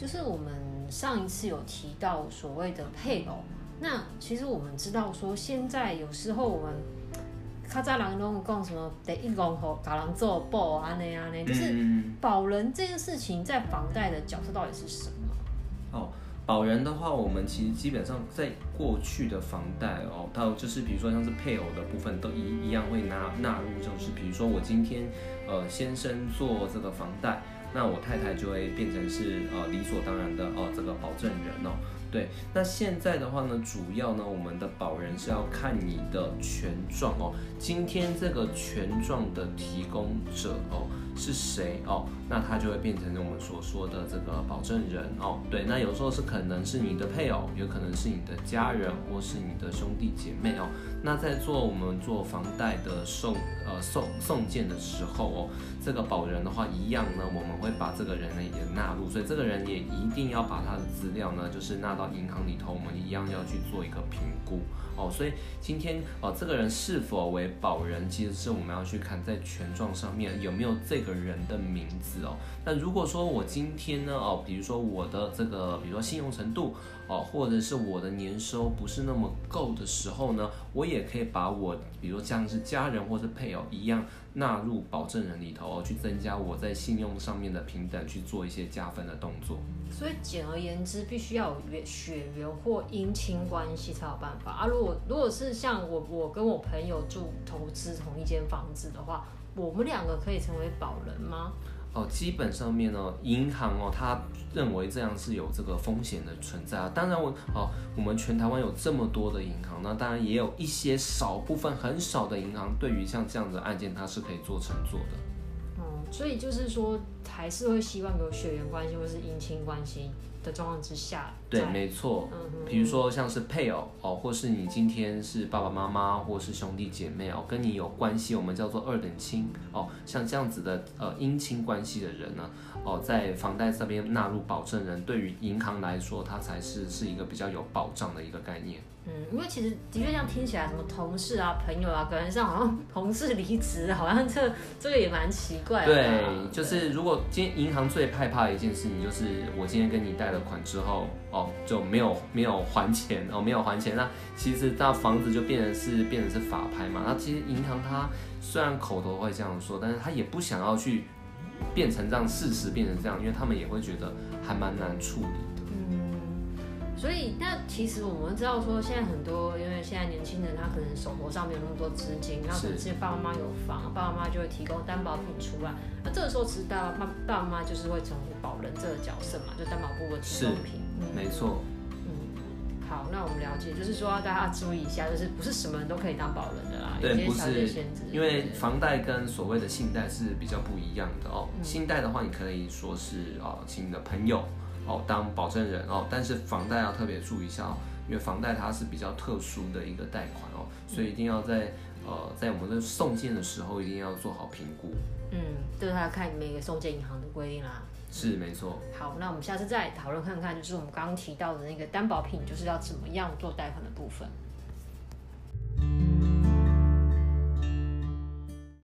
就是我们上一次有提到所谓的配偶，那其实我们知道说，现在有时候我们卡扎郎拢讲什么得一公吼搞人做保啊那样呢，就是保人这件事情在房贷的角色到底是什么？哦，保人的话，我们其实基本上在过去的房贷哦，到就是比如说像是配偶的部分，都一一样会纳纳入，就是比如说我今天呃先生做这个房贷，那我太太就会变成是呃理所当然的哦这个保证人哦。对，那现在的话呢，主要呢，我们的保人是要看你的权状哦。今天这个权状的提供者哦是谁哦，那他就会变成我们所说的这个保证人哦。对，那有时候是可能是你的配偶，有可能是你的家人，或是你的兄弟姐妹哦。那在做我们做房贷的送呃送送件的时候哦，这个保人的话一样呢，我们会把这个人呢也纳入，所以这个人也一定要把他的资料呢，就是纳到银行里头，我们一样要去做一个评估哦。所以今天呃这个人是否为保人，其实是我们要去看在权状上面有没有这个人的名字哦。那如果说我今天呢哦，比如说我的这个，比如说信用程度哦，或者是我的年收不是那么够的时候呢，我也可以把我，比如说像是家人或是配偶一样纳入保证人里头哦，去增加我在信用上面的平等，去做一些加分的动作。所以简而言之，必须要有血缘或姻亲关系才有办法啊。如果如果是像我我跟我朋友住投资同一间房子的话，我们两个可以成为保人吗？哦，基本上面呢，银行哦，他认为这样是有这个风险的存在啊。当然我哦，我们全台湾有这么多的银行，那当然也有一些少部分很少的银行，对于像这样的案件，它是可以做乘坐的。嗯，所以就是说，还是会希望有血缘关系或是姻亲关系的状况之下，对，在没错。嗯哼比如说像是配偶哦，或是你今天是爸爸妈妈，或是兄弟姐妹哦，跟你有关系，我们叫做二等亲哦。像这样子的呃姻亲关系的人呢，哦，在房贷这边纳入保证人，对于银行来说，它才是是一个比较有保障的一个概念。嗯，因为其实的确这样听起来，什么同事啊、朋友啊，感觉上好像同事离职，好像这这个也蛮奇怪对，就是如果今天银行最害怕的一件事情，就是我今天跟你贷了款之后，哦，就没有没有还钱，哦，没有还钱，那其实那房子就变成是变成是法拍嘛。那其实银行它虽然口头会这样说，但是他也不想要去变成这样，事实变成这样，因为他们也会觉得还蛮难处理的。所以那其实我们知道说，现在很多因为现在年轻人他可能手头上没有那么多资金，然后可能爸爸妈妈有房，爸爸妈妈就会提供担保品出来，那这个时候其实爸爸妈爸爸妈妈就是会成为保人这个角色嘛，就担保部的提供品。嗯没错，好，那我们了解，就是说大家要注意一下，就是不是什么人都可以当保人的啦，有些条件是限制。因为房贷跟所谓的信贷是比较不一样的哦。嗯信贷的话，你可以说是哦，请你的朋友哦当保证人哦，但是房贷要特别注意一下哦，因为房贷它是比较特殊的一个贷款哦，所以一定要在呃在我们的送件的时候一定要做好评估。嗯，这是要看每个送件银行的规定啦。是没错，好，那我们下次再讨论看看，就是我们刚刚提到的那个担保品，就是要怎么样做贷款的部分。